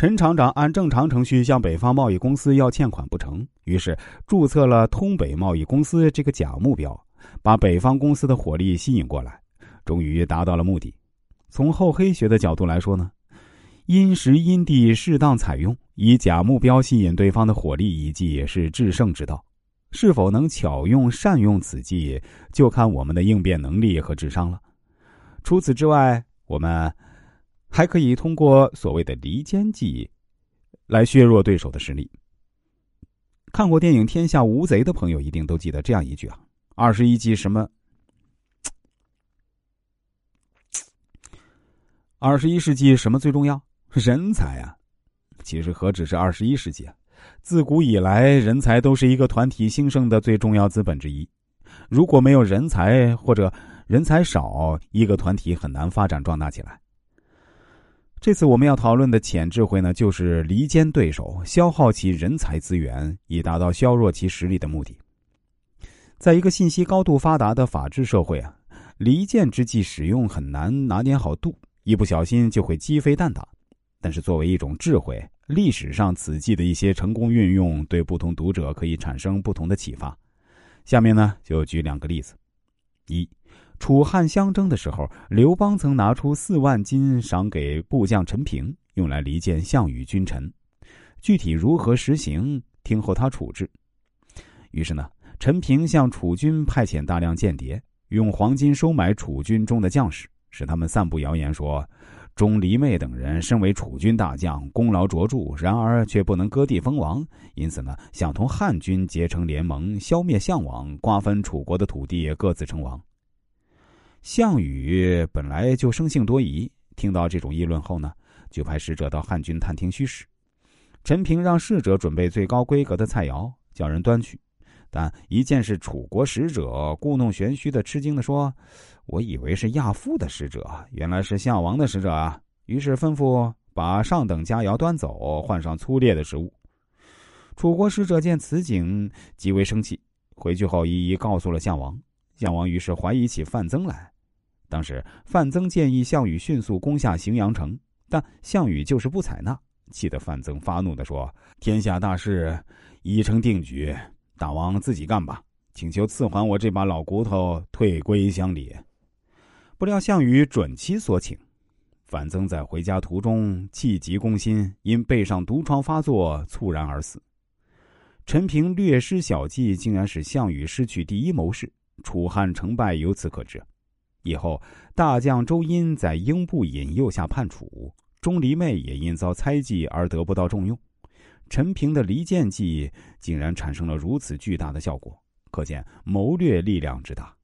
陈厂长按正常程序向北方贸易公司要欠款不成，于是注册了通北贸易公司这个假目标，把北方公司的火力吸引过来，终于达到了目的。从厚黑学的角度来说呢，因时因地适当采用以假目标吸引对方的火力一计是制胜之道。是否能巧用善用此计，就看我们的应变能力和智商了。除此之外，我们。还可以通过所谓的离间计，来削弱对手的实力。看过电影《天下无贼》的朋友一定都记得这样一句啊：“二十一计什么？二十一世纪什么最重要？人才啊！其实何止是二十一世纪啊？自古以来，人才都是一个团体兴盛的最重要资本之一。如果没有人才，或者人才少，一个团体很难发展壮大起来。”这次我们要讨论的潜智慧呢，就是离间对手，消耗其人才资源，以达到削弱其实力的目的。在一个信息高度发达的法治社会啊，离间之计使用很难拿捏好度，一不小心就会鸡飞蛋打。但是作为一种智慧，历史上此计的一些成功运用，对不同读者可以产生不同的启发。下面呢，就举两个例子：一。楚汉相争的时候，刘邦曾拿出四万金赏给部将陈平，用来离间项羽君臣。具体如何实行，听候他处置。于是呢，陈平向楚军派遣大量间谍，用黄金收买楚军中的将士，使他们散布谣言说，钟离昧等人身为楚军大将，功劳卓著，然而却不能割地封王，因此呢，想同汉军结成联盟，消灭项王，瓜分楚国的土地，各自称王。项羽本来就生性多疑，听到这种议论后呢，就派使者到汉军探听虚实。陈平让侍者准备最高规格的菜肴，叫人端去。但一见是楚国使者，故弄玄虚的吃惊的说：“我以为是亚父的使者，原来是项王的使者啊！”于是吩咐把上等佳肴端走，换上粗劣的食物。楚国使者见此景，极为生气，回去后一一告诉了项王。项王于是怀疑起范增来。当时范增建议项羽迅速攻下荥阳城，但项羽就是不采纳，气得范增发怒的说：“天下大事已成定局，大王自己干吧，请求赐还我这把老骨头，退归乡里。”不料项羽准其所请，范增在回家途中气急攻心，因背上毒疮发作，猝然而死。陈平略施小计，竟然使项羽失去第一谋士，楚汉成败由此可知。以后，大将周殷在英布引诱下叛楚，钟离昧也因遭猜忌而得不到重用。陈平的离间计竟然产生了如此巨大的效果，可见谋略力量之大。